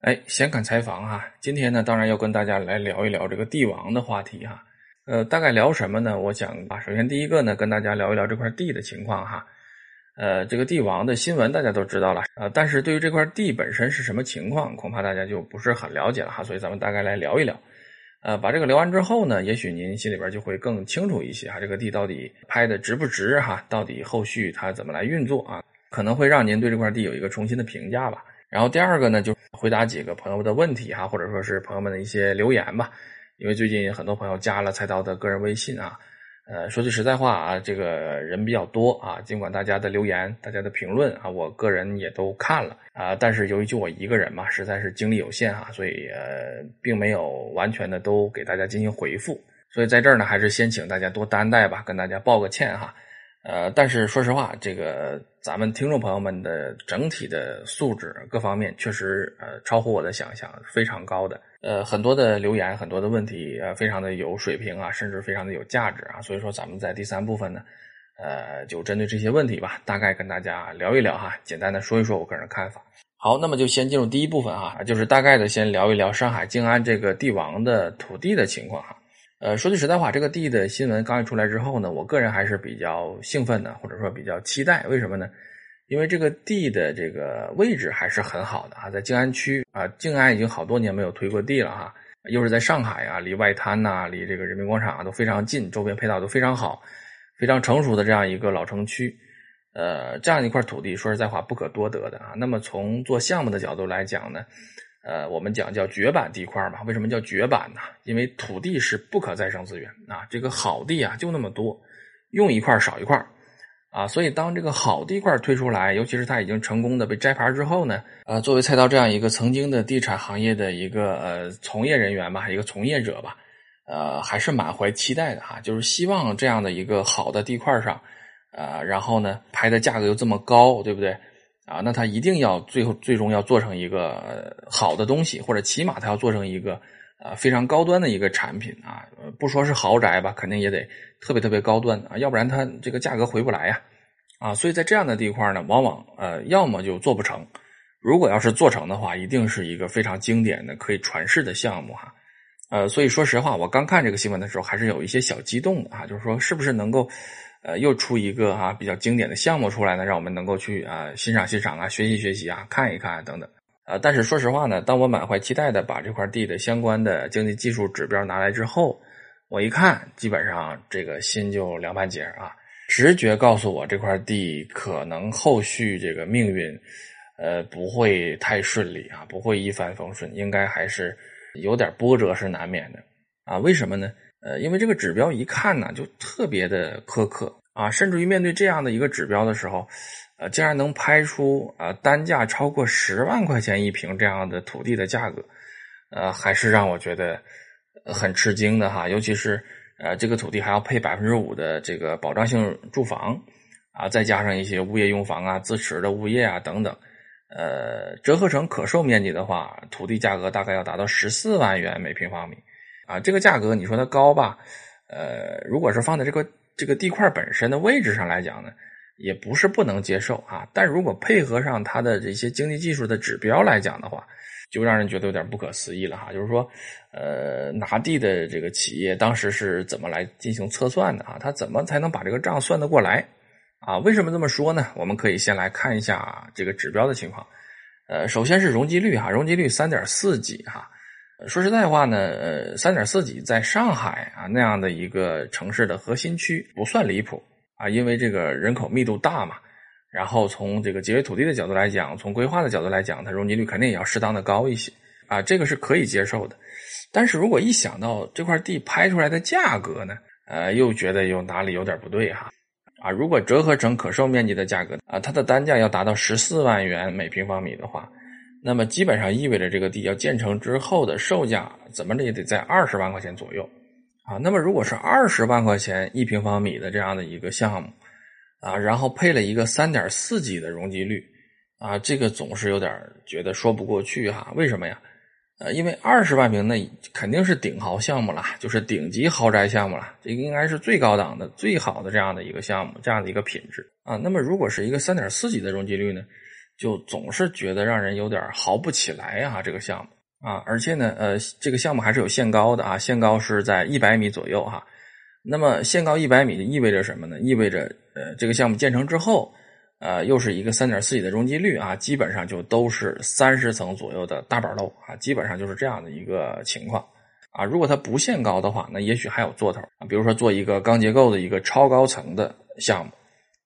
哎，闲侃采访哈，今天呢，当然要跟大家来聊一聊这个帝王的话题哈。呃，大概聊什么呢？我想啊，首先第一个呢，跟大家聊一聊这块地的情况哈。呃，这个帝王的新闻大家都知道了呃，但是对于这块地本身是什么情况，恐怕大家就不是很了解了哈。所以咱们大概来聊一聊。呃，把这个聊完之后呢，也许您心里边就会更清楚一些哈。这个地到底拍的值不值哈？到底后续它怎么来运作啊？可能会让您对这块地有一个重新的评价吧。然后第二个呢，就回答几个朋友的问题哈，或者说是朋友们的一些留言吧。因为最近很多朋友加了菜刀的个人微信啊，呃，说句实在话啊，这个人比较多啊。尽管大家的留言、大家的评论啊，我个人也都看了啊，但是由于就我一个人嘛，实在是精力有限哈，所以呃，并没有完全的都给大家进行回复。所以在这儿呢，还是先请大家多担待吧，跟大家报个歉哈。呃，但是说实话，这个咱们听众朋友们的整体的素质各方面确实呃超乎我的想象，非常高的。呃，很多的留言，很多的问题，呃，非常的有水平啊，甚至非常的有价值啊。所以说，咱们在第三部分呢，呃，就针对这些问题吧，大概跟大家聊一聊哈，简单的说一说我个人看法。好，那么就先进入第一部分哈，就是大概的先聊一聊上海静安这个帝王的土地的情况哈。呃，说句实在话，这个地的新闻刚一出来之后呢，我个人还是比较兴奋的，或者说比较期待。为什么呢？因为这个地的这个位置还是很好的啊，在静安区啊，静安已经好多年没有推过地了哈，又是在上海啊，离外滩呐，离这个人民广场啊都非常近，周边配套都非常好，非常成熟的这样一个老城区，呃，这样一块土地，说实在话不可多得的啊。那么从做项目的角度来讲呢？呃，我们讲叫绝版地块嘛，为什么叫绝版呢？因为土地是不可再生资源啊，这个好地啊就那么多，用一块少一块啊，所以当这个好地块推出来，尤其是它已经成功的被摘牌之后呢，呃，作为菜刀这样一个曾经的地产行业的一个呃从业人员吧，一个从业者吧，呃，还是满怀期待的哈，就是希望这样的一个好的地块上，呃，然后呢，拍的价格又这么高，对不对？啊，那他一定要最后最终要做成一个好的东西，或者起码他要做成一个呃非常高端的一个产品啊，不说是豪宅吧，肯定也得特别特别高端啊，要不然它这个价格回不来呀，啊，所以在这样的地块呢，往往呃要么就做不成，如果要是做成的话，一定是一个非常经典的可以传世的项目哈，呃，所以说实话，我刚看这个新闻的时候，还是有一些小激动的哈，就是说是不是能够。呃，又出一个啊比较经典的项目出来呢，让我们能够去啊欣赏欣赏啊，学习学习啊，看一看等等。呃，但是说实话呢，当我满怀期待的把这块地的相关的经济技术指标拿来之后，我一看，基本上这个心就凉半截啊。直觉告诉我，这块地可能后续这个命运，呃，不会太顺利啊，不会一帆风顺，应该还是有点波折是难免的啊。为什么呢？呃，因为这个指标一看呢，就特别的苛刻啊，甚至于面对这样的一个指标的时候，呃，竟然能拍出啊单价超过十万块钱一平这样的土地的价格，呃，还是让我觉得很吃惊的哈。尤其是呃，这个土地还要配百分之五的这个保障性住房啊，再加上一些物业用房啊、自持的物业啊等等，呃，折合成可售面积的话，土地价格大概要达到十四万元每平方米。啊，这个价格你说它高吧？呃，如果是放在这个这个地块本身的位置上来讲呢，也不是不能接受啊。但如果配合上它的这些经济技术的指标来讲的话，就让人觉得有点不可思议了哈。就是说，呃，拿地的这个企业当时是怎么来进行测算的啊？他怎么才能把这个账算得过来啊？为什么这么说呢？我们可以先来看一下这个指标的情况。呃，首先是容积率哈，容积率三点四几哈。说实在话呢，呃，三点四几在上海啊那样的一个城市的核心区不算离谱啊，因为这个人口密度大嘛。然后从这个节约土地的角度来讲，从规划的角度来讲，它容积率肯定也要适当的高一些啊，这个是可以接受的。但是如果一想到这块地拍出来的价格呢，呃，又觉得有哪里有点不对哈啊，如果折合成可售面积的价格啊，它的单价要达到十四万元每平方米的话。那么基本上意味着这个地要建成之后的售价怎么着也得在二十万块钱左右，啊，那么如果是二十万块钱一平方米的这样的一个项目，啊，然后配了一个三点四几的容积率，啊，这个总是有点觉得说不过去哈？为什么呀？呃，因为二十万平那肯定是顶豪项目了，就是顶级豪宅项目了，这应该是最高档的、最好的这样的一个项目，这样的一个品质啊。那么如果是一个三点四几的容积率呢？就总是觉得让人有点豪不起来啊，这个项目啊，而且呢，呃，这个项目还是有限高的啊，限高是在一百米左右哈。那么限高一百米意味着什么呢？意味着呃，这个项目建成之后，呃，又是一个三点四几的容积率啊，基本上就都是三十层左右的大板楼啊，基本上就是这样的一个情况啊。如果它不限高的话，那也许还有做头啊，比如说做一个钢结构的一个超高层的项目，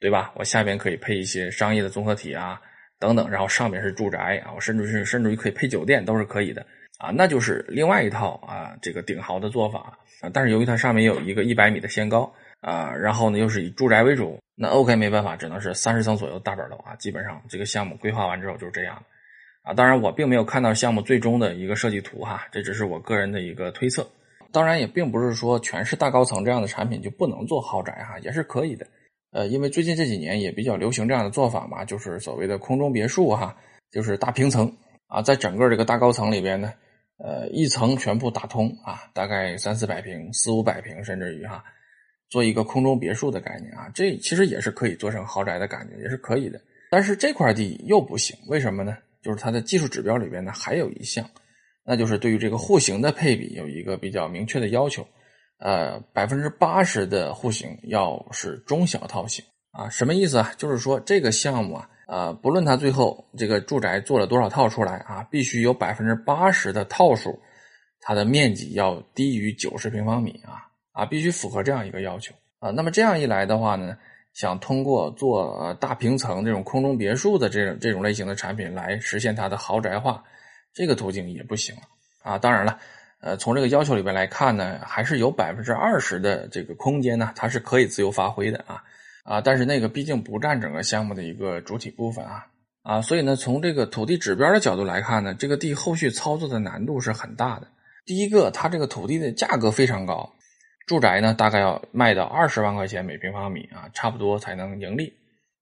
对吧？我下边可以配一些商业的综合体啊。等等，然后上面是住宅啊，我甚至是甚至于可以配酒店都是可以的啊，那就是另外一套啊，这个顶豪的做法啊。但是由于它上面有一个一百米的限高啊，然后呢又是以住宅为主，那 OK 没办法，只能是三十层左右大板楼啊。基本上这个项目规划完之后就是这样啊。当然我并没有看到项目最终的一个设计图哈，这只是我个人的一个推测。当然也并不是说全是大高层这样的产品就不能做豪宅哈，也是可以的。呃，因为最近这几年也比较流行这样的做法嘛，就是所谓的空中别墅哈，就是大平层啊，在整个这个大高层里边呢，呃，一层全部打通啊，大概三四百平、四五百平，甚至于哈，做一个空中别墅的概念啊，这其实也是可以做成豪宅的感觉，也是可以的。但是这块地又不行，为什么呢？就是它的技术指标里边呢还有一项，那就是对于这个户型的配比有一个比较明确的要求。呃，百分之八十的户型要是中小套型啊，什么意思啊？就是说这个项目啊，呃，不论它最后这个住宅做了多少套出来啊，必须有百分之八十的套数，它的面积要低于九十平方米啊啊，必须符合这样一个要求啊。那么这样一来的话呢，想通过做大平层这种空中别墅的这种这种类型的产品来实现它的豪宅化，这个途径也不行啊。当然了。呃，从这个要求里边来看呢，还是有百分之二十的这个空间呢，它是可以自由发挥的啊啊！但是那个毕竟不占整个项目的一个主体部分啊啊，所以呢，从这个土地指标的角度来看呢，这个地后续操作的难度是很大的。第一个，它这个土地的价格非常高，住宅呢大概要卖到二十万块钱每平方米啊，差不多才能盈利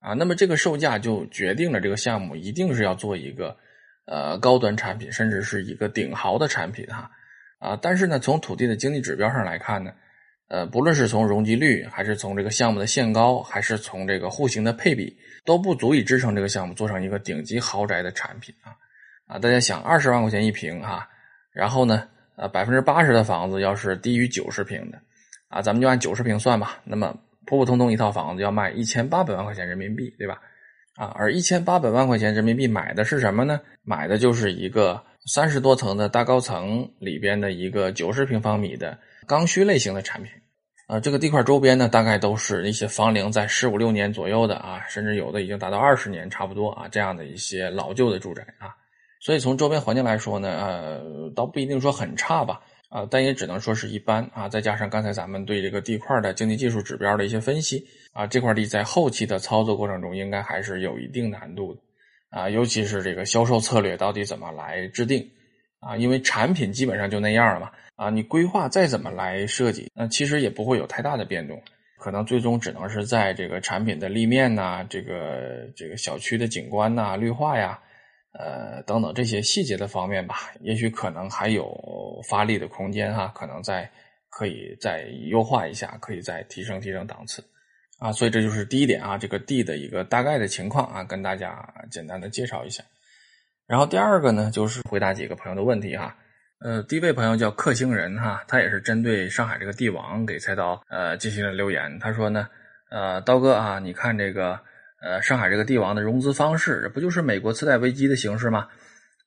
啊。那么这个售价就决定了这个项目一定是要做一个呃高端产品，甚至是一个顶豪的产品哈。啊但是呢，从土地的经济指标上来看呢，呃，不论是从容积率，还是从这个项目的限高，还是从这个户型的配比，都不足以支撑这个项目做成一个顶级豪宅的产品啊！啊，大家想，二十万块钱一平哈，然后呢，呃，百分之八十的房子要是低于九十平的，啊，咱们就按九十平算吧，那么普普通通一套房子要卖一千八百万块钱人民币，对吧？啊，而一千八百万块钱人民币买的是什么呢？买的就是一个。三十多层的大高层里边的一个九十平方米的刚需类型的产品，啊，这个地块周边呢，大概都是一些房龄在十五六年左右的啊，甚至有的已经达到二十年差不多啊，这样的一些老旧的住宅啊，所以从周边环境来说呢，呃，倒不一定说很差吧，啊，但也只能说是一般啊，再加上刚才咱们对这个地块的经济技术指标的一些分析啊，这块地在后期的操作过程中应该还是有一定难度的。啊，尤其是这个销售策略到底怎么来制定啊？因为产品基本上就那样了嘛。啊，你规划再怎么来设计，那其实也不会有太大的变动，可能最终只能是在这个产品的立面呐，这个这个小区的景观呐、绿化呀，呃等等这些细节的方面吧，也许可能还有发力的空间哈，可能再可以再优化一下，可以再提升提升档次。啊，所以这就是第一点啊，这个地的一个大概的情况啊，跟大家简单的介绍一下。然后第二个呢，就是回答几个朋友的问题哈。呃，第一位朋友叫克星人哈，他也是针对上海这个地王给菜刀呃进行了留言。他说呢，呃，刀哥啊，你看这个呃上海这个地王的融资方式，不就是美国次贷危机的形式吗？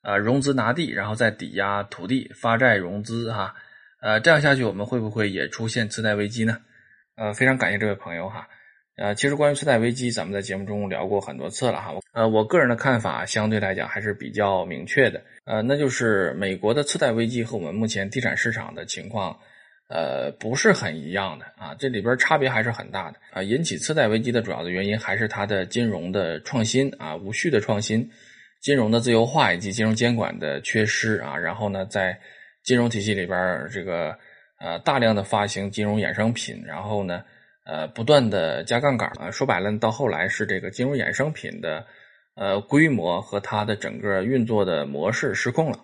呃，融资拿地，然后再抵押土地发债融资哈。呃，这样下去我们会不会也出现次贷危机呢？呃，非常感谢这位朋友哈。呃，其实关于次贷危机，咱们在节目中聊过很多次了哈。呃，我个人的看法相对来讲还是比较明确的。呃，那就是美国的次贷危机和我们目前地产市场的情况，呃，不是很一样的啊。这里边差别还是很大的啊。引起次贷危机的主要的原因还是它的金融的创新啊，无序的创新，金融的自由化以及金融监管的缺失啊。然后呢，在金融体系里边这个呃大量的发行金融衍生品，然后呢。呃，不断的加杠杆啊，说白了，到后来是这个金融衍生品的呃规模和它的整个运作的模式失控了，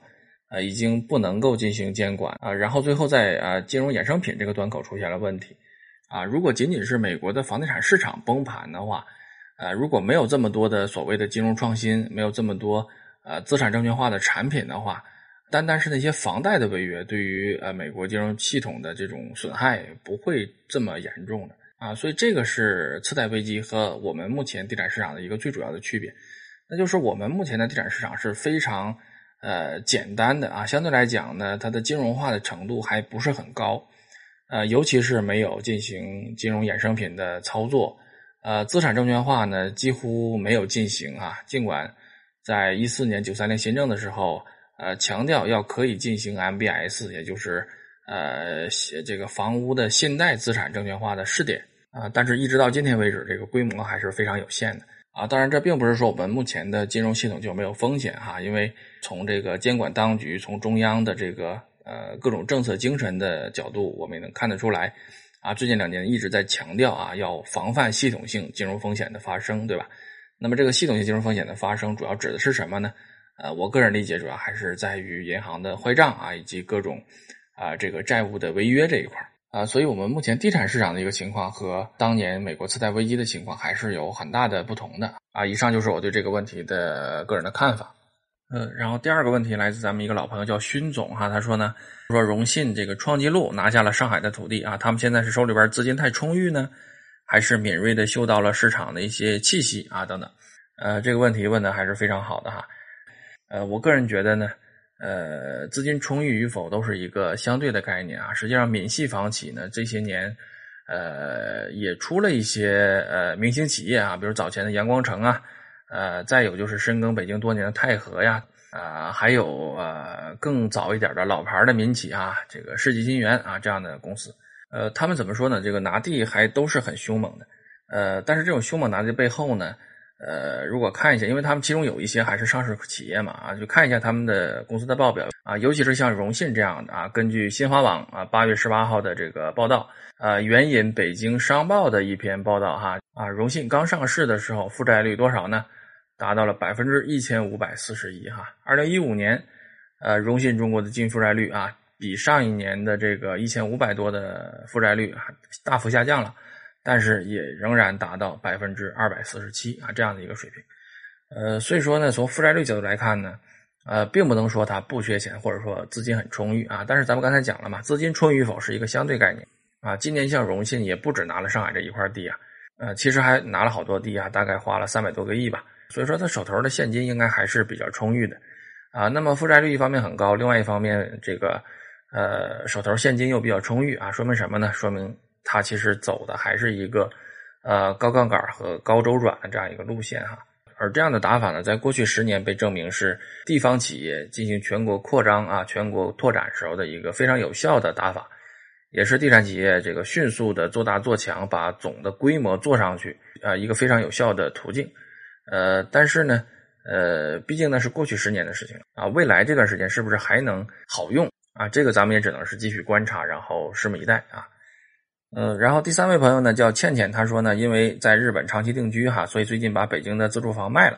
呃，已经不能够进行监管啊，然后最后在啊金融衍生品这个端口出现了问题啊。如果仅仅是美国的房地产市场崩盘的话，呃，如果没有这么多的所谓的金融创新，没有这么多呃资产证券化的产品的话，单单是那些房贷的违约，对于呃美国金融系统的这种损害不会这么严重的啊。所以这个是次贷危机和我们目前地产市场的一个最主要的区别，那就是我们目前的地产市场是非常呃简单的啊，相对来讲呢，它的金融化的程度还不是很高，呃，尤其是没有进行金融衍生品的操作。呃，资产证券化呢几乎没有进行啊，尽管在一四年九三年新政的时候，呃，强调要可以进行 MBS，也就是呃这个房屋的信贷资产证券化的试点啊，但是一直到今天为止，这个规模还是非常有限的啊。当然，这并不是说我们目前的金融系统就没有风险哈，因为从这个监管当局、从中央的这个呃各种政策精神的角度，我们也能看得出来。啊，最近两年一直在强调啊，要防范系统性金融风险的发生，对吧？那么这个系统性金融风险的发生，主要指的是什么呢？呃，我个人理解，主要还是在于银行的坏账啊，以及各种啊这个债务的违约这一块儿啊。所以，我们目前地产市场的一个情况和当年美国次贷危机的情况还是有很大的不同的啊。以上就是我对这个问题的个人的看法。嗯，然后第二个问题来自咱们一个老朋友叫勋总哈，他说呢，说荣信这个创纪录拿下了上海的土地啊，他们现在是手里边资金太充裕呢，还是敏锐的嗅到了市场的一些气息啊等等，呃，这个问题问的还是非常好的哈，呃，我个人觉得呢，呃，资金充裕与否都是一个相对的概念啊，实际上闽系房企呢这些年，呃，也出了一些呃明星企业啊，比如早前的阳光城啊。呃，再有就是深耕北京多年的泰禾呀，啊，还有呃更早一点的老牌的民企啊，这个世纪金源啊这样的公司，呃，他们怎么说呢？这个拿地还都是很凶猛的，呃，但是这种凶猛拿地背后呢，呃，如果看一下，因为他们其中有一些还是上市企业嘛，啊，就看一下他们的公司的报表啊，尤其是像荣信这样的啊，根据新华网啊八月十八号的这个报道，啊，援引北京商报的一篇报道哈，啊，荣信刚上市的时候负债率多少呢？达到了百分之一千五百四十一哈，二零一五年，呃，荣信中国的净负债率啊，比上一年的这个一千五百多的负债率啊大幅下降了，但是也仍然达到百分之二百四十七啊这样的一个水平，呃，所以说呢，从负债率角度来看呢，呃，并不能说它不缺钱或者说资金很充裕啊，但是咱们刚才讲了嘛，资金充裕与否是一个相对概念啊，今年像荣信也不止拿了上海这一块地啊，呃，其实还拿了好多地啊，大概花了三百多个亿吧。所以说，他手头的现金应该还是比较充裕的，啊，那么负债率一方面很高，另外一方面，这个呃手头现金又比较充裕啊，说明什么呢？说明它其实走的还是一个呃高杠杆和高周转的这样一个路线哈。而这样的打法呢，在过去十年被证明是地方企业进行全国扩张啊、全国拓展时候的一个非常有效的打法，也是地产企业这个迅速的做大做强，把总的规模做上去啊一个非常有效的途径。呃，但是呢，呃，毕竟呢是过去十年的事情啊，未来这段时间是不是还能好用啊？这个咱们也只能是继续观察，然后拭目以待啊。嗯，然后第三位朋友呢叫倩倩，他说呢，因为在日本长期定居哈，所以最近把北京的自住房卖了。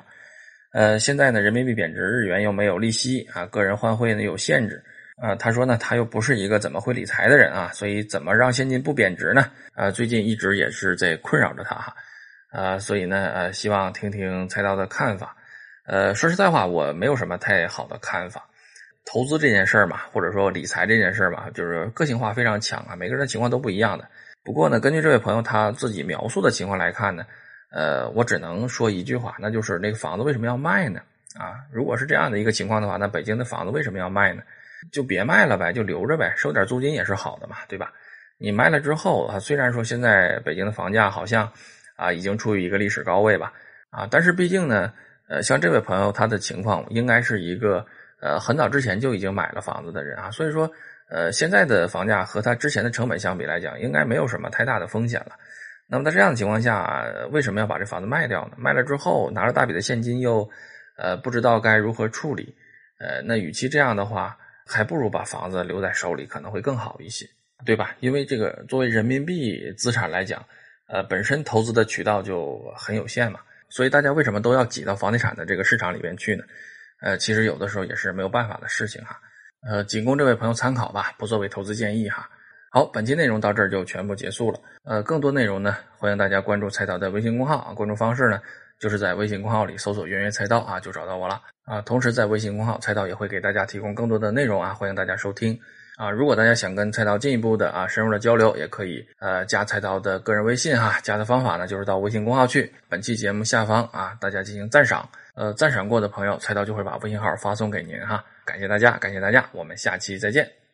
呃，现在呢人民币贬值，日元又没有利息啊，个人换汇呢有限制啊。他说呢，他又不是一个怎么会理财的人啊，所以怎么让现金不贬值呢？啊，最近一直也是在困扰着他哈。啊，所以呢，呃，希望听听菜刀的看法。呃，说实在话，我没有什么太好的看法。投资这件事儿嘛，或者说理财这件事儿嘛，就是个性化非常强啊，每个人的情况都不一样的。不过呢，根据这位朋友他自己描述的情况来看呢，呃，我只能说一句话，那就是那个房子为什么要卖呢？啊，如果是这样的一个情况的话，那北京的房子为什么要卖呢？就别卖了呗，就留着呗，收点租金也是好的嘛，对吧？你卖了之后啊，虽然说现在北京的房价好像。啊，已经处于一个历史高位吧，啊，但是毕竟呢，呃，像这位朋友他的情况，应该是一个呃很早之前就已经买了房子的人啊，所以说，呃，现在的房价和它之前的成本相比来讲，应该没有什么太大的风险了。那么在这样的情况下，为什么要把这房子卖掉呢？卖了之后拿了大笔的现金，又呃不知道该如何处理，呃，那与其这样的话，还不如把房子留在手里，可能会更好一些，对吧？因为这个作为人民币资产来讲。呃，本身投资的渠道就很有限嘛，所以大家为什么都要挤到房地产的这个市场里边去呢？呃，其实有的时候也是没有办法的事情哈。呃，仅供这位朋友参考吧，不作为投资建议哈。好，本期内容到这儿就全部结束了。呃，更多内容呢，欢迎大家关注菜刀的微信公号啊。关注方式呢，就是在微信公号里搜索“圆圆菜刀”啊，就找到我了啊。同时在微信公号，菜刀也会给大家提供更多的内容啊，欢迎大家收听啊。如果大家想跟菜刀进一步的啊深入的交流，也可以呃加菜刀的个人微信哈。加的方法呢，就是到微信公号去，本期节目下方啊，大家进行赞赏。呃，赞赏过的朋友，菜刀就会把微信号发送给您哈。感谢大家，感谢大家，我们下期再见。